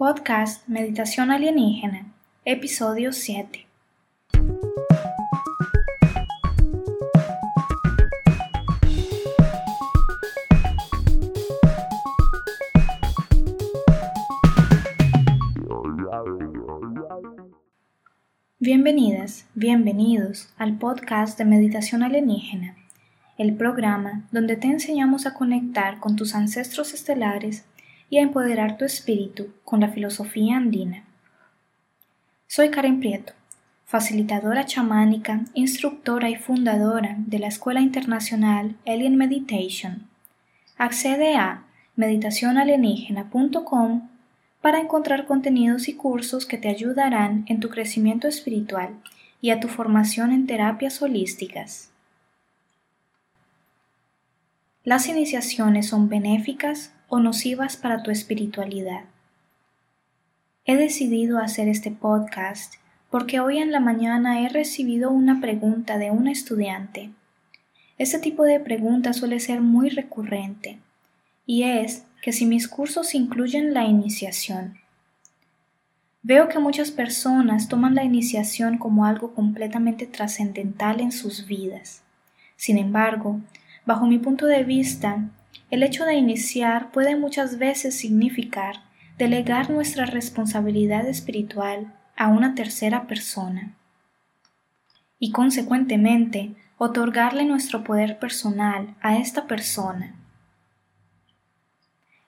Podcast Meditación Alienígena, episodio 7. Bienvenidas, bienvenidos al podcast de Meditación Alienígena, el programa donde te enseñamos a conectar con tus ancestros estelares y a empoderar tu espíritu con la filosofía andina. Soy Karen Prieto, facilitadora chamánica, instructora y fundadora de la Escuela Internacional Alien Meditation. Accede a meditacionalienígena.com para encontrar contenidos y cursos que te ayudarán en tu crecimiento espiritual y a tu formación en terapias holísticas. Las iniciaciones son benéficas o nocivas para tu espiritualidad. He decidido hacer este podcast porque hoy en la mañana he recibido una pregunta de un estudiante. Este tipo de pregunta suele ser muy recurrente y es que si mis cursos incluyen la iniciación. Veo que muchas personas toman la iniciación como algo completamente trascendental en sus vidas. Sin embargo, bajo mi punto de vista, el hecho de iniciar puede muchas veces significar delegar nuestra responsabilidad espiritual a una tercera persona y consecuentemente otorgarle nuestro poder personal a esta persona.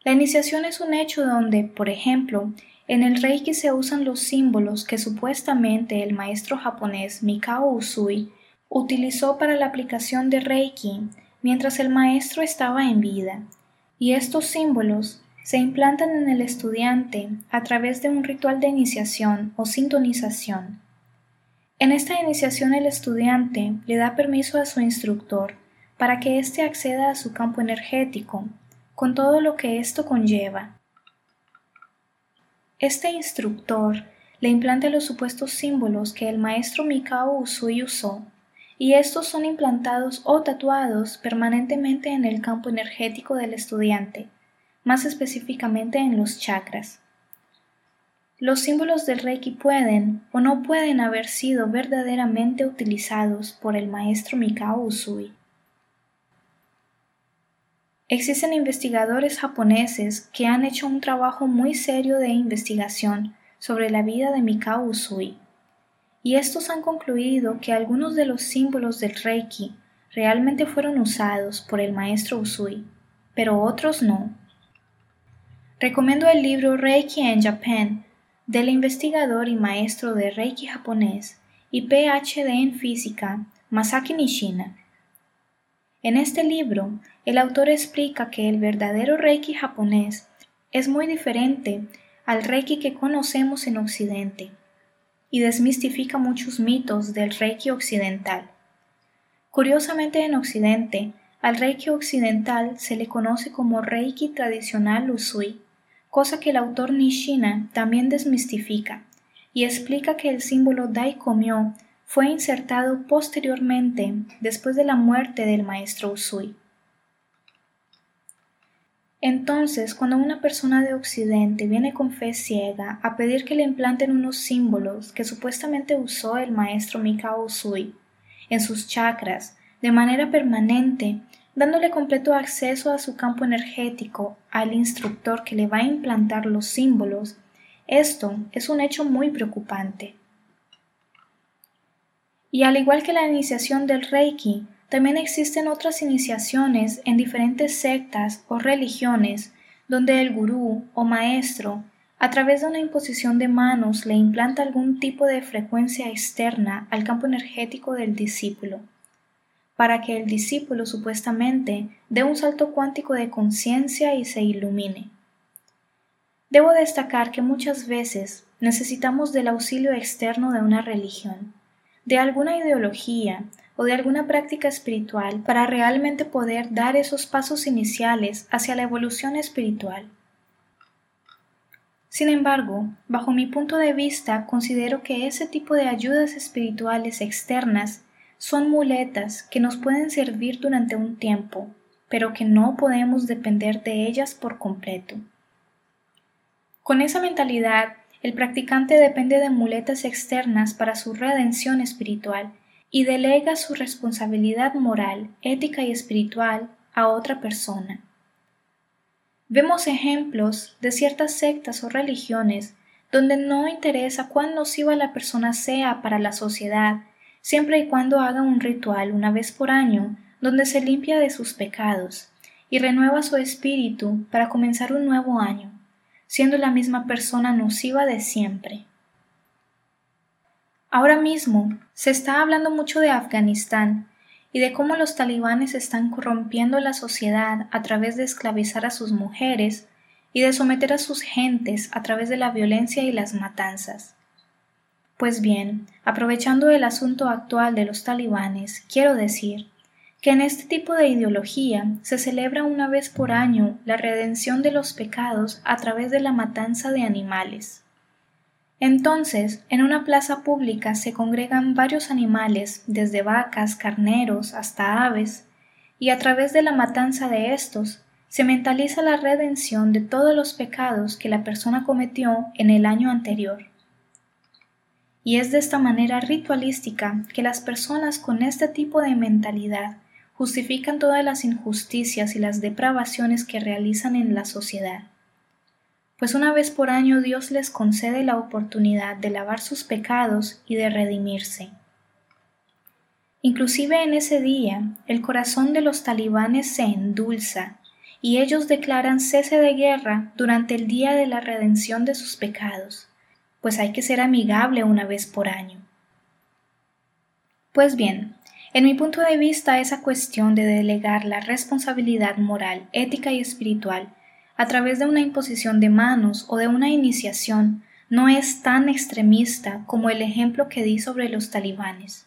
La iniciación es un hecho donde, por ejemplo, en el Reiki se usan los símbolos que supuestamente el maestro japonés Mikao Usui utilizó para la aplicación de Reiki mientras el maestro estaba en vida, y estos símbolos se implantan en el estudiante a través de un ritual de iniciación o sintonización. En esta iniciación el estudiante le da permiso a su instructor para que éste acceda a su campo energético con todo lo que esto conlleva. Este instructor le implanta los supuestos símbolos que el maestro Mikao Usui usó, y estos son implantados o tatuados permanentemente en el campo energético del estudiante, más específicamente en los chakras. Los símbolos del Reiki pueden o no pueden haber sido verdaderamente utilizados por el maestro Mikao Usui. Existen investigadores japoneses que han hecho un trabajo muy serio de investigación sobre la vida de Mikao Usui, y estos han concluido que algunos de los símbolos del Reiki realmente fueron usados por el maestro Usui, pero otros no. Recomiendo el libro Reiki en Japan del investigador y maestro de Reiki japonés y PhD en física Masaki Nishina. En este libro el autor explica que el verdadero Reiki japonés es muy diferente al Reiki que conocemos en Occidente y desmistifica muchos mitos del Reiki occidental. Curiosamente en Occidente, al Reiki occidental se le conoce como Reiki tradicional Usui, cosa que el autor Nishina también desmistifica y explica que el símbolo Daikomyo fue insertado posteriormente después de la muerte del maestro Usui. Entonces, cuando una persona de Occidente viene con fe ciega a pedir que le implanten unos símbolos que supuestamente usó el maestro Mikao Usui en sus chakras de manera permanente, dándole completo acceso a su campo energético al instructor que le va a implantar los símbolos, esto es un hecho muy preocupante. Y al igual que la iniciación del Reiki, también existen otras iniciaciones en diferentes sectas o religiones donde el gurú o maestro, a través de una imposición de manos, le implanta algún tipo de frecuencia externa al campo energético del discípulo, para que el discípulo supuestamente dé un salto cuántico de conciencia y se ilumine. Debo destacar que muchas veces necesitamos del auxilio externo de una religión, de alguna ideología o de alguna práctica espiritual para realmente poder dar esos pasos iniciales hacia la evolución espiritual. Sin embargo, bajo mi punto de vista, considero que ese tipo de ayudas espirituales externas son muletas que nos pueden servir durante un tiempo, pero que no podemos depender de ellas por completo. Con esa mentalidad, el practicante depende de muletas externas para su redención espiritual y delega su responsabilidad moral, ética y espiritual a otra persona. Vemos ejemplos de ciertas sectas o religiones donde no interesa cuán nociva la persona sea para la sociedad, siempre y cuando haga un ritual una vez por año donde se limpia de sus pecados y renueva su espíritu para comenzar un nuevo año, siendo la misma persona nociva de siempre. Ahora mismo se está hablando mucho de Afganistán y de cómo los talibanes están corrompiendo la sociedad a través de esclavizar a sus mujeres y de someter a sus gentes a través de la violencia y las matanzas. Pues bien, aprovechando el asunto actual de los talibanes, quiero decir que en este tipo de ideología se celebra una vez por año la redención de los pecados a través de la matanza de animales. Entonces, en una plaza pública se congregan varios animales, desde vacas, carneros hasta aves, y a través de la matanza de estos se mentaliza la redención de todos los pecados que la persona cometió en el año anterior. Y es de esta manera ritualística que las personas con este tipo de mentalidad justifican todas las injusticias y las depravaciones que realizan en la sociedad. Pues una vez por año Dios les concede la oportunidad de lavar sus pecados y de redimirse. Inclusive en ese día, el corazón de los talibanes se endulza y ellos declaran cese de guerra durante el día de la redención de sus pecados, pues hay que ser amigable una vez por año. Pues bien, en mi punto de vista esa cuestión de delegar la responsabilidad moral, ética y espiritual a través de una imposición de manos o de una iniciación no es tan extremista como el ejemplo que di sobre los talibanes.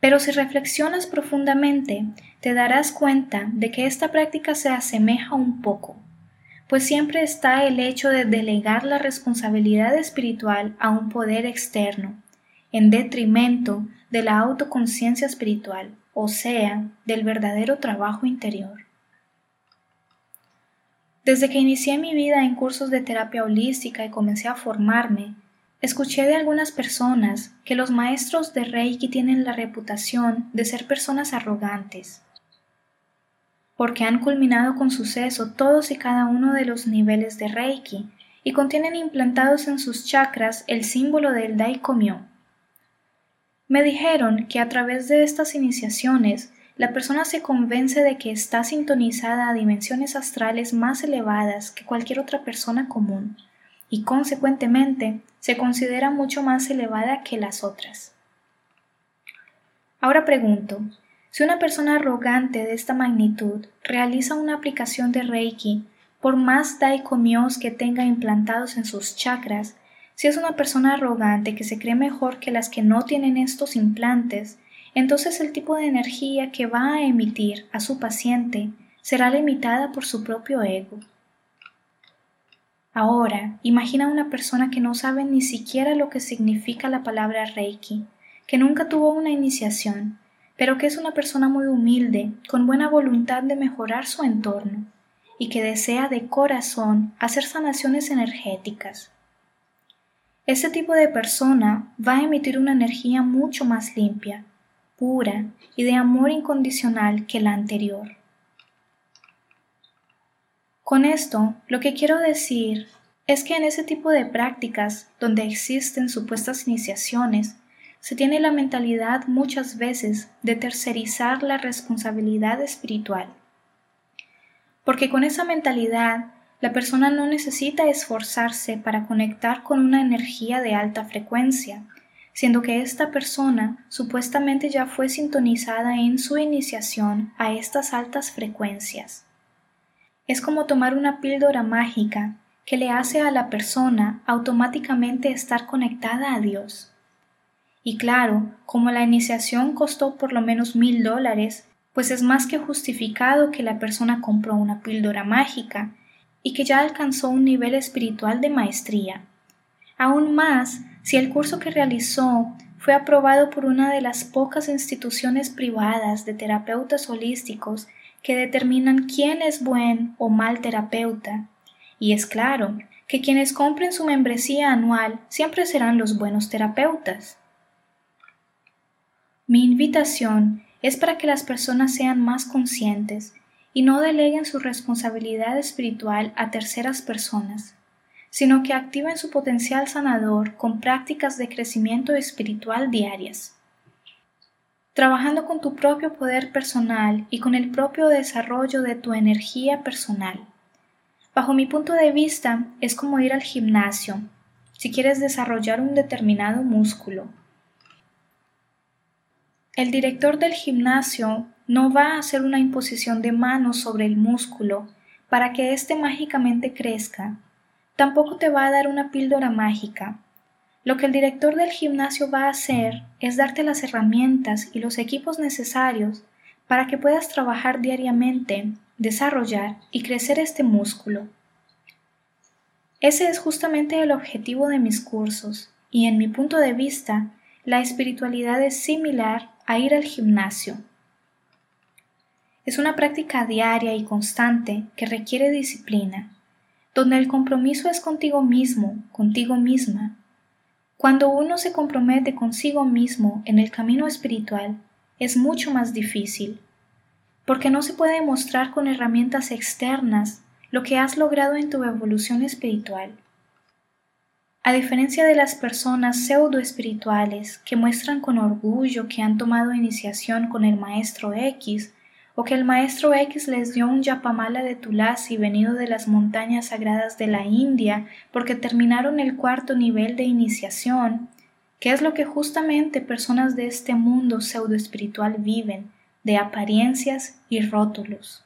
Pero si reflexionas profundamente, te darás cuenta de que esta práctica se asemeja un poco, pues siempre está el hecho de delegar la responsabilidad espiritual a un poder externo, en detrimento de la autoconciencia espiritual, o sea, del verdadero trabajo interior. Desde que inicié mi vida en cursos de terapia holística y comencé a formarme, Escuché de algunas personas que los maestros de Reiki tienen la reputación de ser personas arrogantes, porque han culminado con suceso todos y cada uno de los niveles de Reiki y contienen implantados en sus chakras el símbolo del Daikomyo. Me dijeron que a través de estas iniciaciones la persona se convence de que está sintonizada a dimensiones astrales más elevadas que cualquier otra persona común y consecuentemente se considera mucho más elevada que las otras. Ahora pregunto, si una persona arrogante de esta magnitud realiza una aplicación de Reiki, por más daikomios que tenga implantados en sus chakras, si es una persona arrogante que se cree mejor que las que no tienen estos implantes, entonces el tipo de energía que va a emitir a su paciente será limitada por su propio ego. Ahora, imagina una persona que no sabe ni siquiera lo que significa la palabra Reiki, que nunca tuvo una iniciación, pero que es una persona muy humilde, con buena voluntad de mejorar su entorno, y que desea de corazón hacer sanaciones energéticas. Ese tipo de persona va a emitir una energía mucho más limpia, pura y de amor incondicional que la anterior. Con esto, lo que quiero decir es que en ese tipo de prácticas, donde existen supuestas iniciaciones, se tiene la mentalidad muchas veces de tercerizar la responsabilidad espiritual. Porque con esa mentalidad, la persona no necesita esforzarse para conectar con una energía de alta frecuencia, siendo que esta persona supuestamente ya fue sintonizada en su iniciación a estas altas frecuencias. Es como tomar una píldora mágica que le hace a la persona automáticamente estar conectada a Dios. Y claro, como la iniciación costó por lo menos mil dólares, pues es más que justificado que la persona compró una píldora mágica y que ya alcanzó un nivel espiritual de maestría. Aún más, si el curso que realizó fue aprobado por una de las pocas instituciones privadas de terapeutas holísticos que determinan quién es buen o mal terapeuta. Y es claro que quienes compren su membresía anual siempre serán los buenos terapeutas. Mi invitación es para que las personas sean más conscientes y no deleguen su responsabilidad espiritual a terceras personas, sino que activen su potencial sanador con prácticas de crecimiento espiritual diarias. Trabajando con tu propio poder personal y con el propio desarrollo de tu energía personal. Bajo mi punto de vista, es como ir al gimnasio, si quieres desarrollar un determinado músculo. El director del gimnasio no va a hacer una imposición de manos sobre el músculo para que éste mágicamente crezca. Tampoco te va a dar una píldora mágica. Lo que el director del gimnasio va a hacer es darte las herramientas y los equipos necesarios para que puedas trabajar diariamente, desarrollar y crecer este músculo. Ese es justamente el objetivo de mis cursos, y en mi punto de vista, la espiritualidad es similar a ir al gimnasio. Es una práctica diaria y constante que requiere disciplina, donde el compromiso es contigo mismo, contigo misma. Cuando uno se compromete consigo mismo en el camino espiritual, es mucho más difícil, porque no se puede mostrar con herramientas externas lo que has logrado en tu evolución espiritual. A diferencia de las personas pseudo espirituales que muestran con orgullo que han tomado iniciación con el Maestro X o que el maestro X les dio un yapamala de Tulasi venido de las montañas sagradas de la India porque terminaron el cuarto nivel de iniciación, que es lo que justamente personas de este mundo pseudoespiritual viven, de apariencias y rótulos.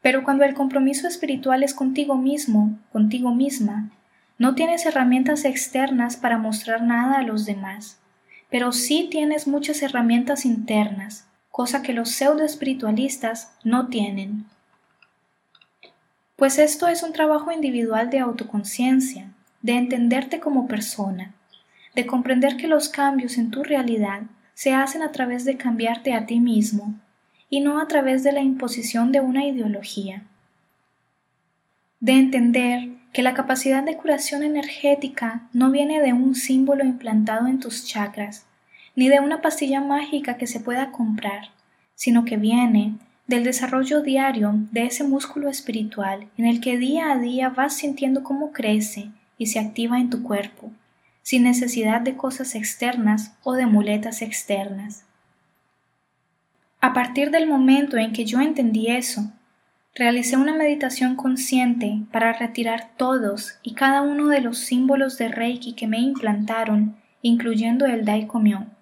Pero cuando el compromiso espiritual es contigo mismo, contigo misma, no tienes herramientas externas para mostrar nada a los demás, pero sí tienes muchas herramientas internas, cosa que los pseudo espiritualistas no tienen. Pues esto es un trabajo individual de autoconciencia, de entenderte como persona, de comprender que los cambios en tu realidad se hacen a través de cambiarte a ti mismo y no a través de la imposición de una ideología. De entender que la capacidad de curación energética no viene de un símbolo implantado en tus chakras, ni de una pastilla mágica que se pueda comprar, sino que viene del desarrollo diario de ese músculo espiritual en el que día a día vas sintiendo cómo crece y se activa en tu cuerpo, sin necesidad de cosas externas o de muletas externas. A partir del momento en que yo entendí eso, realicé una meditación consciente para retirar todos y cada uno de los símbolos de Reiki que me implantaron, incluyendo el Daikomion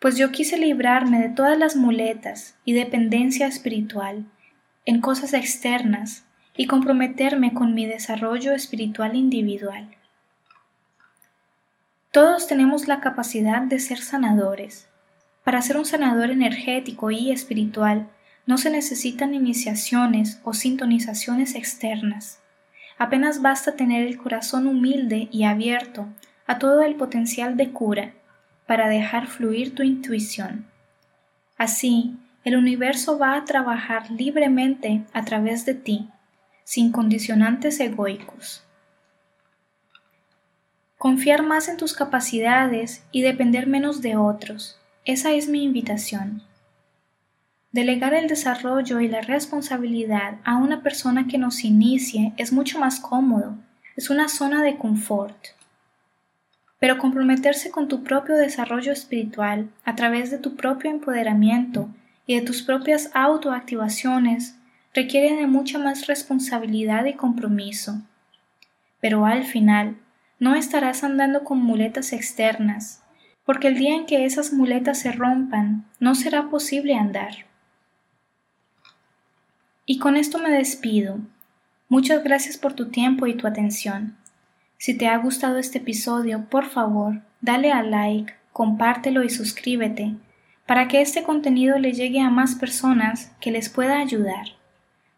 pues yo quise librarme de todas las muletas y dependencia espiritual en cosas externas y comprometerme con mi desarrollo espiritual individual. Todos tenemos la capacidad de ser sanadores. Para ser un sanador energético y espiritual no se necesitan iniciaciones o sintonizaciones externas. Apenas basta tener el corazón humilde y abierto a todo el potencial de cura para dejar fluir tu intuición. Así, el universo va a trabajar libremente a través de ti, sin condicionantes egoicos. Confiar más en tus capacidades y depender menos de otros, esa es mi invitación. Delegar el desarrollo y la responsabilidad a una persona que nos inicie es mucho más cómodo, es una zona de confort pero comprometerse con tu propio desarrollo espiritual a través de tu propio empoderamiento y de tus propias autoactivaciones requiere de mucha más responsabilidad y compromiso. Pero al final, no estarás andando con muletas externas, porque el día en que esas muletas se rompan, no será posible andar. Y con esto me despido. Muchas gracias por tu tiempo y tu atención. Si te ha gustado este episodio, por favor, dale a like, compártelo y suscríbete para que este contenido le llegue a más personas que les pueda ayudar.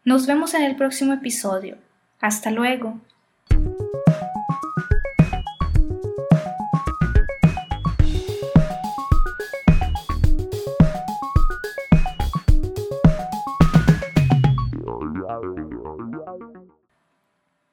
Nos vemos en el próximo episodio. Hasta luego.